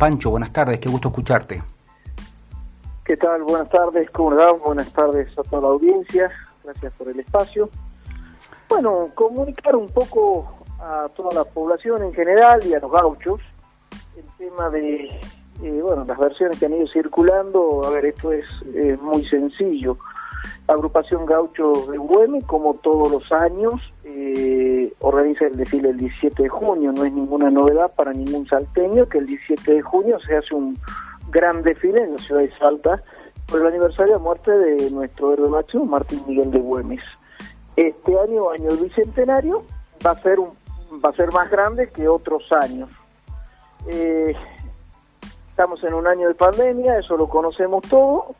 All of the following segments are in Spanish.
Pancho, buenas tardes, qué gusto escucharte. ¿Qué tal? Buenas tardes, ¿cómo Buenas tardes a toda la audiencia, gracias por el espacio. Bueno, comunicar un poco a toda la población en general y a los gauchos el tema de, eh, bueno, las versiones que han ido circulando. A ver, esto es muy sencillo. Agrupación Gaucho de Güemes, como todos los años, eh, organiza el desfile el 17 de junio. No es ninguna novedad para ningún salteño que el 17 de junio se hace un gran desfile en la ciudad de Salta por el aniversario de muerte de nuestro héroe máximo, Martín Miguel de Güemes. Este año, año bicentenario, va a ser un, va a ser más grande que otros años. Eh, estamos en un año de pandemia, eso lo conocemos todo,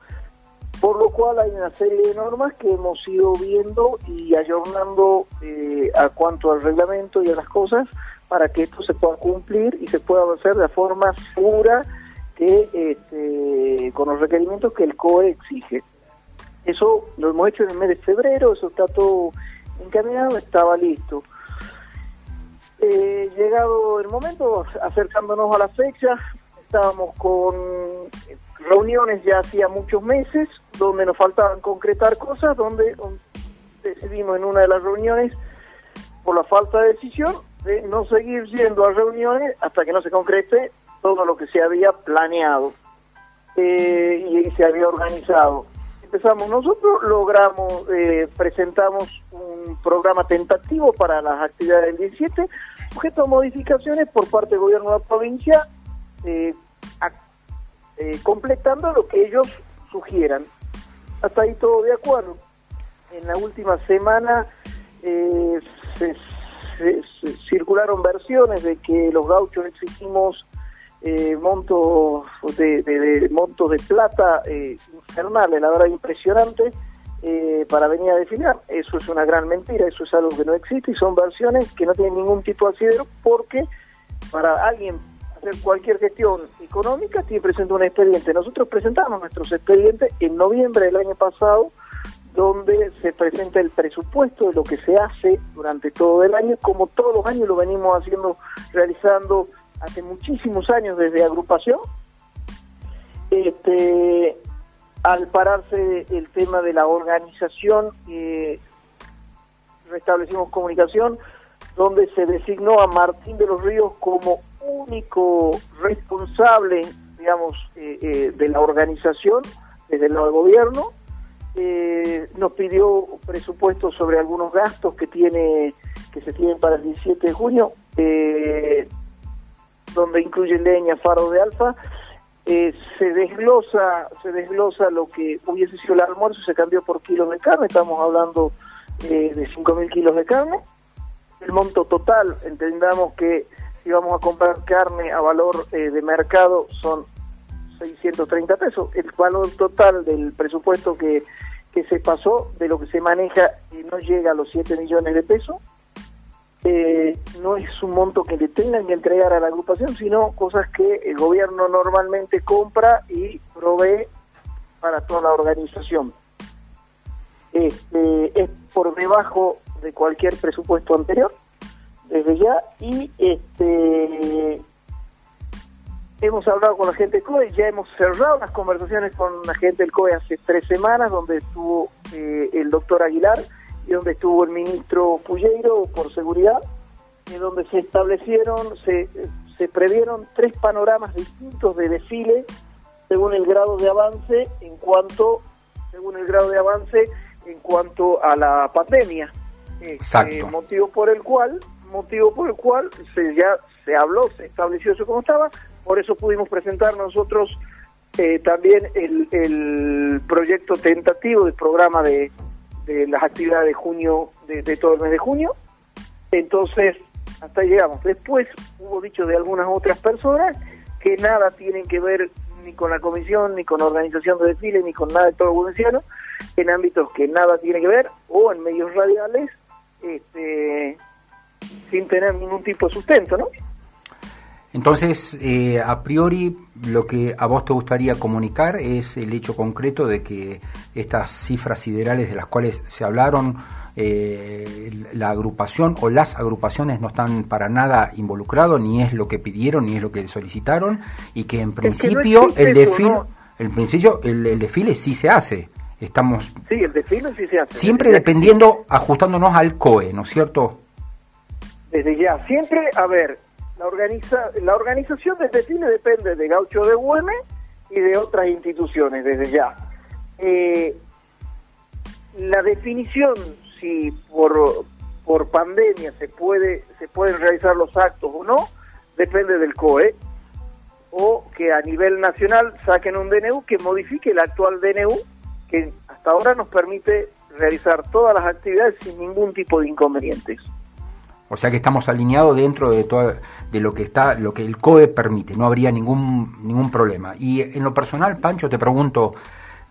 por lo cual hay una serie de normas que hemos ido viendo y ayornando eh, a cuanto al reglamento y a las cosas para que esto se pueda cumplir y se pueda hacer de forma segura que este, con los requerimientos que el COE exige. Eso lo hemos hecho en el mes de febrero, eso está todo encaminado, estaba listo. Eh, llegado el momento, acercándonos a la fecha, estábamos con reuniones ya hacía muchos meses, donde nos faltaban concretar cosas, donde decidimos en una de las reuniones, por la falta de decisión, de no seguir yendo a reuniones hasta que no se concrete todo lo que se había planeado eh, y se había organizado. Empezamos nosotros, logramos, eh, presentamos un programa tentativo para las actividades del 17, sujeto a modificaciones por parte del gobierno de la provincia, eh, completando lo que ellos sugieran. Hasta ahí todo de acuerdo. En la última semana se, circularon versiones de que los gauchos exigimos eh, montos de, montos de plata eh, infernales, la verdad impresionante, eh, para venir a definir. Eso es una gran mentira, eso es algo que no existe y son versiones que no tienen ningún tipo de asidero porque para alguien hacer cualquier gestión económica tiene presente un expediente. Nosotros presentamos nuestros expedientes en noviembre del año pasado donde se presenta el presupuesto de lo que se hace durante todo el año, como todos los años lo venimos haciendo, realizando hace muchísimos años desde agrupación, este, al pararse el tema de la organización, eh, restablecimos comunicación, donde se designó a Martín de los Ríos como único responsable, digamos, eh, eh, de la organización desde el lado del gobierno. nos pidió presupuesto sobre algunos gastos que tiene que se tienen para el 17 de junio. Eh, donde incluye leña, faro de alfa, eh, se desglosa se desglosa lo que hubiese sido el almuerzo, se cambió por kilos de carne, estamos hablando eh, de 5.000 kilos de carne. El monto total, entendamos que si vamos a comprar carne a valor eh, de mercado son 630 pesos. El valor total del presupuesto que, que se pasó, de lo que se maneja, no llega a los 7 millones de pesos eh, no es un monto que le tengan que entregar a la agrupación, sino cosas que el gobierno normalmente compra y provee para toda la organización. Este, es por debajo de cualquier presupuesto anterior, desde ya, y este hemos hablado con la gente del COE, ya hemos cerrado las conversaciones con la gente del COE hace tres semanas, donde estuvo eh, el doctor Aguilar, y donde estuvo el ministro Pulleiro por seguridad, y donde se establecieron, se, se previeron tres panoramas distintos de desfile según el grado de avance en cuanto según el grado de avance en cuanto a la pandemia. Este, Exacto. motivo por el cual, motivo por el cual se ya se habló, se estableció eso como estaba, por eso pudimos presentar nosotros eh, también el, el proyecto tentativo del programa de, de las actividades de junio, de, todo el mes de junio. Entonces, hasta ahí llegamos. Después hubo dicho de algunas otras personas que nada tienen que ver ni con la comisión, ni con organización de desfile, ni con nada de todo el en ámbitos que nada tiene que ver, o en medios radiales, este, sin tener ningún tipo de sustento, ¿no? Entonces, eh, a priori, lo que a vos te gustaría comunicar es el hecho concreto de que estas cifras siderales de las cuales se hablaron, eh, la agrupación o las agrupaciones no están para nada involucrados, ni es lo que pidieron, ni es lo que solicitaron, y que en principio el desfile, el principio el, desfile sí se hace. Estamos sí, el desfile sí se hace. Siempre dependiendo, ajustándonos al COE, ¿no es cierto? Desde ya, siempre, a ver, la, organiza, la organización del desfile depende de Gaucho de Güemes y de otras instituciones, desde ya. Eh, la definición si por, por pandemia se puede se pueden realizar los actos o no, depende del COE, o que a nivel nacional saquen un DNU que modifique el actual DNU, que hasta ahora nos permite realizar todas las actividades sin ningún tipo de inconvenientes. O sea que estamos alineados dentro de todo, de lo que está, lo que el COE permite, no habría ningún ningún problema. Y en lo personal, Pancho, te pregunto,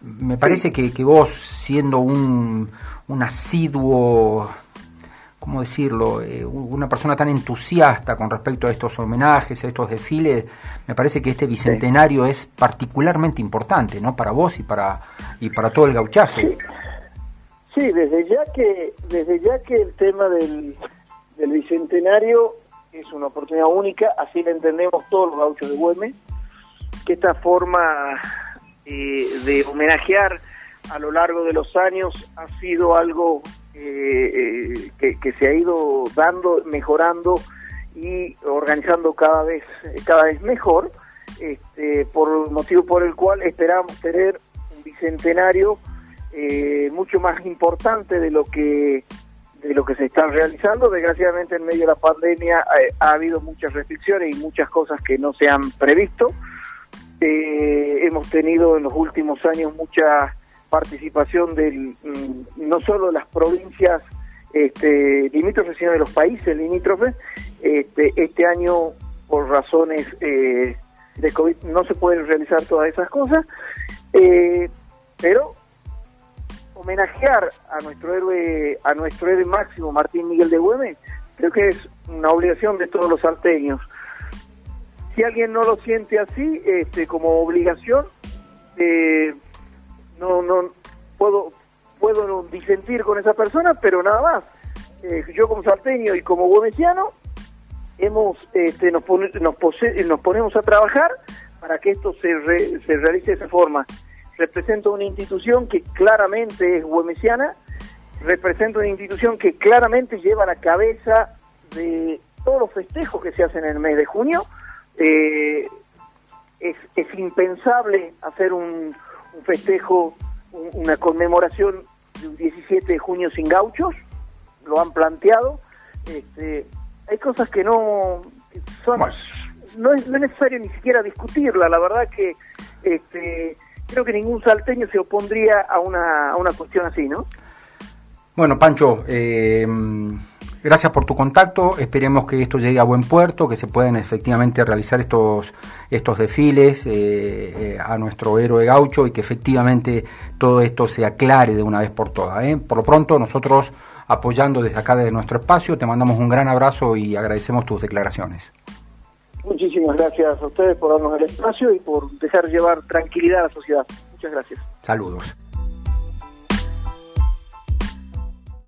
me parece que, que vos siendo un, un asiduo, ¿cómo decirlo?, eh, una persona tan entusiasta con respecto a estos homenajes, a estos desfiles, me parece que este bicentenario es particularmente importante, ¿no?, para vos y para y para todo el gauchazo. Sí. desde ya que desde ya que el tema del, del bicentenario es una oportunidad única, así lo entendemos todos los gauchos de Güemes, que esta forma eh, de homenajear a lo largo de los años ha sido algo eh, eh, que, se ha ido dando, mejorando y organizando cada vez, cada vez mejor, este, por motivo por el cual esperamos tener un bicentenario mucho más importante de lo que de lo que se está realizando. Desgraciadamente en medio de la pandemia ha habido muchas restricciones y muchas cosas que no se han previsto. hemos tenido en los últimos años muchas participación del mm, no solo de las provincias este, limítrofes, sino de los países limítrofes. Este, este año, por razones eh, de COVID, no se pueden realizar todas esas cosas, eh, pero homenajear a nuestro héroe, a nuestro héroe máximo, Martín Miguel de Güemes, creo que es una obligación de todos los salteños. Si alguien no lo siente así, este, como obligación, eh, no, no puedo, puedo disentir con esa persona, pero nada más. Eh, yo como salteño y como gómeciano hemos, este, nos, nos, nos ponemos a trabajar para que esto se, se realice de esa forma. Represento una institución que claramente es güemesiana, represento una institución que claramente lleva la cabeza de todos los festejos que se hacen en el mes de junio. Eh, es, es impensable hacer un, un festejo, una conmemoración de un 17 de junio sin gauchos, lo han planteado. Este, hay cosas que no son, no, es, necesario ni siquiera discutirla, la verdad que este, creo que ningún salteño se opondría a una, a una cuestión así, ¿no? Bueno, Pancho, eh, Gracias por tu contacto, esperemos que esto llegue a buen puerto, que se puedan efectivamente realizar estos, estos desfiles eh, eh, a nuestro héroe gaucho y que efectivamente todo esto se aclare de una vez por todas. ¿eh? Por lo pronto, nosotros apoyando desde acá, desde nuestro espacio, te mandamos un gran abrazo y agradecemos tus declaraciones. Muchísimas gracias a ustedes por darnos el espacio y por dejar llevar tranquilidad a la sociedad. Muchas gracias. Saludos.